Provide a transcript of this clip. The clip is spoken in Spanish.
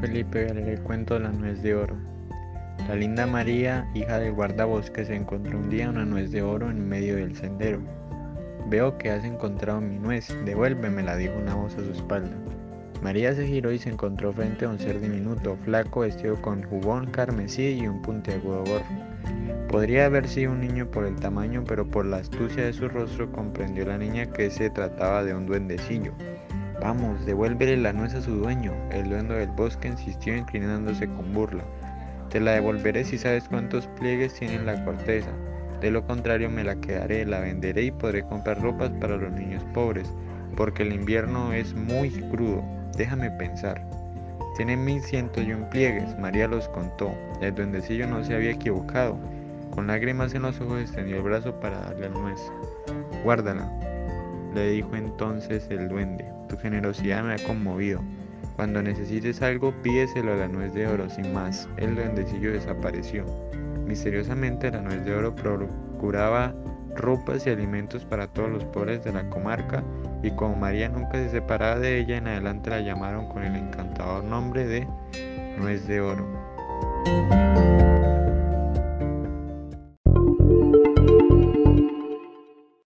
Felipe voy a leer el cuento la nuez de oro. La linda María, hija del guardabosques, encontró un día una nuez de oro en medio del sendero. Veo que has encontrado mi nuez, devuélvemela, dijo una voz a su espalda. María se giró y se encontró frente a un ser diminuto, flaco, vestido con jubón carmesí y un puntiagudo gorro. Podría haber sido un niño por el tamaño, pero por la astucia de su rostro comprendió la niña que se trataba de un duendecillo. Vamos, devuélvele la nuez a su dueño. El dueño del bosque insistió inclinándose con burla. Te la devolveré si sabes cuántos pliegues tiene la corteza. De lo contrario me la quedaré, la venderé y podré comprar ropas para los niños pobres, porque el invierno es muy crudo. Déjame pensar. Tiene mil ciento y un pliegues, María los contó. El duendecillo no se había equivocado. Con lágrimas en los ojos extendió el brazo para darle el nuez. Guárdala, le dijo entonces el duende. Tu generosidad me ha conmovido. Cuando necesites algo, pídeselo a la nuez de oro, sin más. El duendecillo desapareció. Misteriosamente la nuez de oro procuraba ropas y alimentos para todos los pobres de la comarca y como María nunca se separaba de ella, en adelante la llamaron con el encantador nombre de Nuez de Oro.